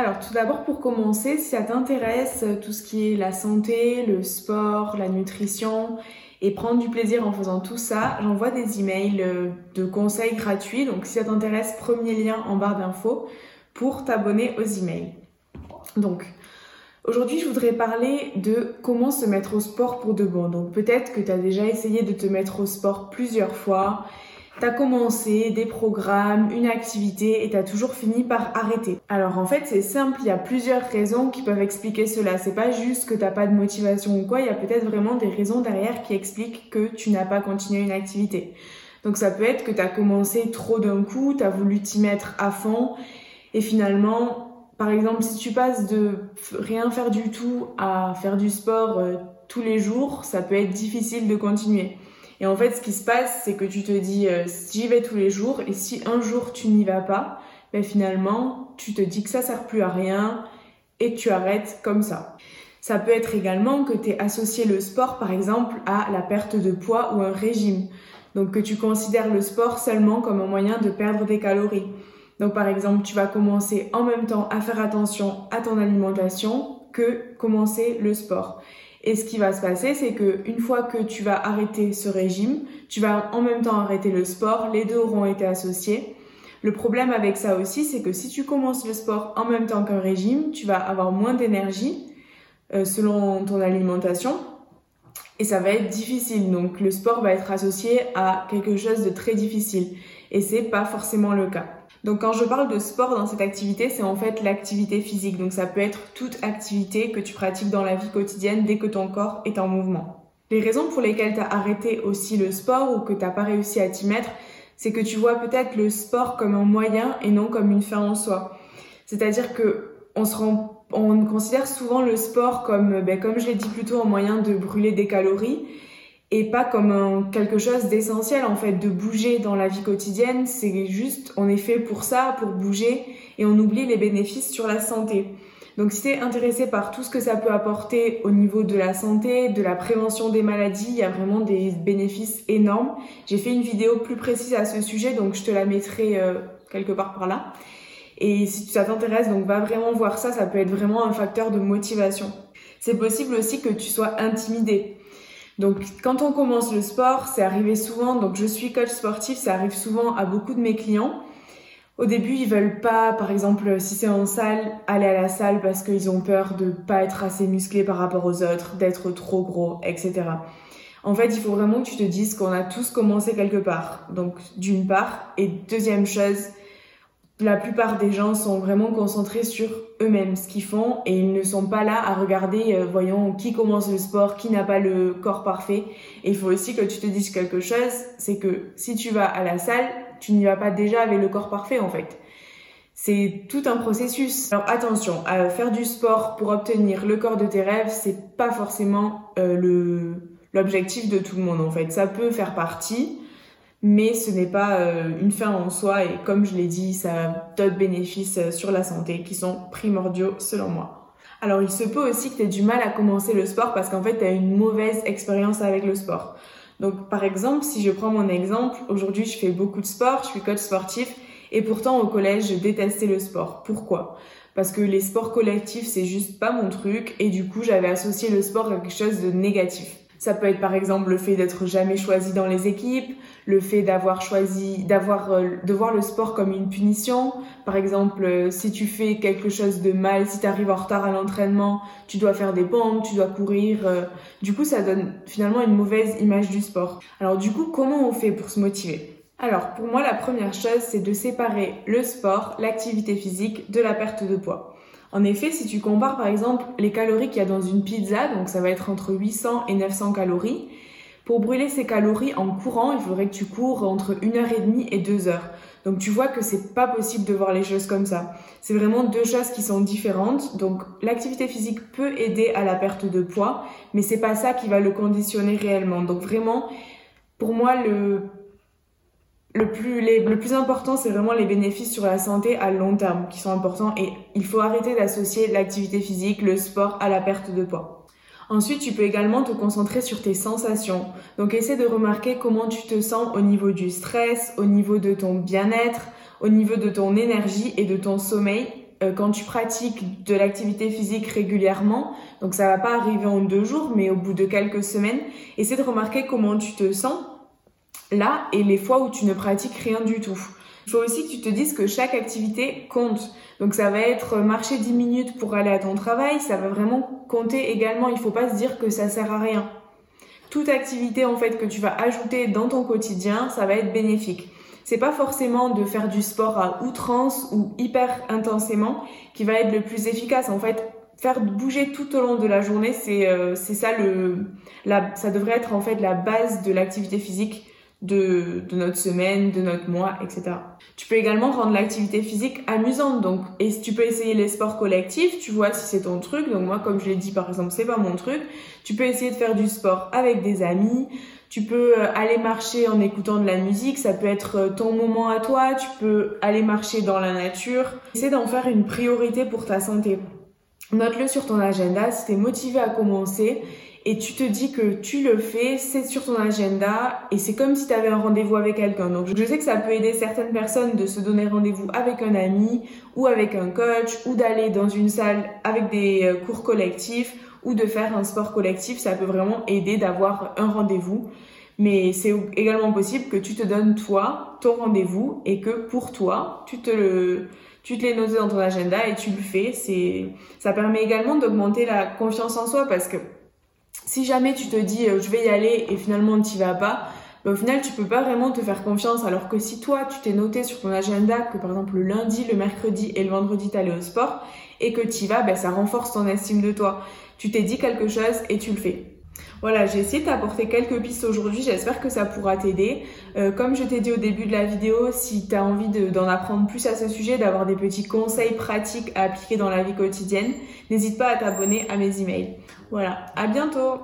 Alors tout d'abord pour commencer, si ça t'intéresse euh, tout ce qui est la santé, le sport, la nutrition et prendre du plaisir en faisant tout ça, j'envoie des emails euh, de conseils gratuits. Donc si ça t'intéresse, premier lien en barre d'infos pour t'abonner aux emails. Donc aujourd'hui, je voudrais parler de comment se mettre au sport pour de bon. Donc peut-être que tu as déjà essayé de te mettre au sport plusieurs fois T'as commencé des programmes, une activité et t'as toujours fini par arrêter. Alors en fait c'est simple, il y a plusieurs raisons qui peuvent expliquer cela. C'est pas juste que t'as pas de motivation ou quoi, il y a peut-être vraiment des raisons derrière qui expliquent que tu n'as pas continué une activité. Donc ça peut être que t'as commencé trop d'un coup, t'as voulu t'y mettre à fond et finalement, par exemple, si tu passes de rien faire du tout à faire du sport euh, tous les jours, ça peut être difficile de continuer. Et en fait, ce qui se passe, c'est que tu te dis, euh, j'y vais tous les jours, et si un jour tu n'y vas pas, ben finalement, tu te dis que ça sert plus à rien, et tu arrêtes comme ça. Ça peut être également que tu aies associé le sport, par exemple, à la perte de poids ou un régime. Donc que tu considères le sport seulement comme un moyen de perdre des calories. Donc par exemple, tu vas commencer en même temps à faire attention à ton alimentation que commencer le sport. Et ce qui va se passer, c'est que une fois que tu vas arrêter ce régime, tu vas en même temps arrêter le sport, les deux auront été associés. Le problème avec ça aussi, c'est que si tu commences le sport en même temps qu'un régime, tu vas avoir moins d'énergie euh, selon ton alimentation et ça va être difficile. Donc le sport va être associé à quelque chose de très difficile et c'est pas forcément le cas. Donc quand je parle de sport dans cette activité, c'est en fait l'activité physique. Donc ça peut être toute activité que tu pratiques dans la vie quotidienne dès que ton corps est en mouvement. Les raisons pour lesquelles tu as arrêté aussi le sport ou que tu pas réussi à t'y mettre, c'est que tu vois peut-être le sport comme un moyen et non comme une fin en soi. C'est-à-dire que on considère souvent le sport comme, ben, comme je l'ai dit plutôt, un moyen de brûler des calories et pas comme quelque chose d'essentiel en fait de bouger dans la vie quotidienne. C'est juste on est fait pour ça pour bouger et on oublie les bénéfices sur la santé. Donc si tu es intéressé par tout ce que ça peut apporter au niveau de la santé de la prévention des maladies il y a vraiment des bénéfices énormes. J'ai fait une vidéo plus précise à ce sujet donc je te la mettrai euh, quelque part par là. Et si ça t'intéresse donc va vraiment voir ça ça peut être vraiment un facteur de motivation. C'est possible aussi que tu sois intimidé donc quand on commence le sport, c'est arrivé souvent, donc je suis coach sportif, ça arrive souvent à beaucoup de mes clients. Au début, ils veulent pas, par exemple, si c'est en salle, aller à la salle parce qu'ils ont peur de pas être assez musclés par rapport aux autres, d'être trop gros, etc. En fait, il faut vraiment que tu te dises qu'on a tous commencé quelque part. Donc, d'une part. Et deuxième chose, la plupart des gens sont vraiment concentrés sur eux-mêmes, ce qu'ils font, et ils ne sont pas là à regarder, euh, voyons, qui commence le sport, qui n'a pas le corps parfait. Et il faut aussi que tu te dises quelque chose, c'est que si tu vas à la salle, tu n'y vas pas déjà avec le corps parfait en fait. C'est tout un processus. Alors attention, à faire du sport pour obtenir le corps de tes rêves, c'est pas forcément euh, le l'objectif de tout le monde en fait. Ça peut faire partie, mais ce n'est pas euh, une fin en soi et comme je l'ai dit, ça a d'autres bénéfices euh, sur la santé qui sont primordiaux selon moi. Alors il se peut aussi que tu aies du mal à commencer le sport parce qu'en fait tu as une mauvaise expérience avec le sport. Donc par exemple, si je prends mon exemple, aujourd'hui je fais beaucoup de sport, je suis coach sportif et pourtant au collège je détestais le sport. Pourquoi? Parce que les sports collectifs c'est juste pas mon truc et du coup j'avais associé le sport à quelque chose de négatif. Ça peut être par exemple le fait d'être jamais choisi dans les équipes, le fait d'avoir choisi, euh, de voir le sport comme une punition. Par exemple, euh, si tu fais quelque chose de mal, si tu arrives en retard à l'entraînement, tu dois faire des pompes, tu dois courir. Euh. du coup, ça donne finalement une mauvaise image du sport. Alors du coup, comment on fait pour se motiver? Alors pour moi la première chose c'est de séparer le sport, l'activité physique de la perte de poids. En effet, si tu compares par exemple les calories qu'il y a dans une pizza, donc ça va être entre 800 et 900 calories, pour brûler ces calories en courant, il faudrait que tu cours entre 1h30 et 2 heures. Donc tu vois que c'est pas possible de voir les choses comme ça. C'est vraiment deux choses qui sont différentes. Donc l'activité physique peut aider à la perte de poids, mais c'est pas ça qui va le conditionner réellement. Donc vraiment, pour moi, le le plus, le plus important, c'est vraiment les bénéfices sur la santé à long terme qui sont importants et il faut arrêter d'associer l'activité physique, le sport à la perte de poids. Ensuite, tu peux également te concentrer sur tes sensations. Donc, essaie de remarquer comment tu te sens au niveau du stress, au niveau de ton bien-être, au niveau de ton énergie et de ton sommeil euh, quand tu pratiques de l'activité physique régulièrement, donc ça va pas arriver en deux jours, mais au bout de quelques semaines, essaie de remarquer comment tu te sens là et les fois où tu ne pratiques rien du tout. Il faut aussi que tu te dises que chaque activité compte. Donc ça va être marcher 10 minutes pour aller à ton travail, ça va vraiment compter également. Il faut pas se dire que ça sert à rien. Toute activité en fait que tu vas ajouter dans ton quotidien, ça va être bénéfique. C'est pas forcément de faire du sport à outrance ou hyper intensément qui va être le plus efficace. En fait, faire bouger tout au long de la journée, c'est euh, ça le la, ça devrait être en fait la base de l'activité physique de, notre semaine, de notre mois, etc. Tu peux également rendre l'activité physique amusante, donc et tu peux essayer les sports collectifs, tu vois si c'est ton truc. Donc moi, comme je l'ai dit par exemple, c'est pas mon truc. Tu peux essayer de faire du sport avec des amis. Tu peux euh, aller marcher en écoutant de la musique, ça peut être euh, ton moment à toi. Tu peux aller marcher dans la nature. Essaie d'en faire une priorité pour ta santé. Note-le sur ton agenda si t'es motivé à commencer et tu te dis que tu le fais, c'est sur ton agenda et c'est comme si tu avais un rendez-vous avec quelqu'un. Donc je sais que ça peut aider certaines personnes de se donner rendez-vous avec un ami ou avec un coach ou d'aller dans une salle avec des euh, cours collectifs ou de faire un sport collectif. Ça peut vraiment aider d'avoir un rendez-vous. Mais c'est également possible que tu te donnes toi ton rendez-vous et que pour toi, tu te le tu te l'es noté dans ton agenda et tu le fais. C'est ça permet également d'augmenter la confiance en soi parce que si jamais tu te dis euh, je vais y aller et finalement tu n'y vas pas, bah, au final tu peux pas vraiment te faire confiance alors que si toi tu t'es noté sur ton agenda que par exemple le lundi, le mercredi et le vendredi t'allais au sport et que tu y vas, bah, ça renforce ton estime de toi. Tu t'es dit quelque chose et tu le fais. Voilà, j'ai essayé de t'apporter quelques pistes aujourd'hui, j'espère que ça pourra t'aider. Euh, comme je t'ai dit au début de la vidéo, si tu as envie d'en apprendre plus à ce sujet, d'avoir des petits conseils pratiques à appliquer dans la vie quotidienne, n'hésite pas à t'abonner à mes emails. Voilà, à bientôt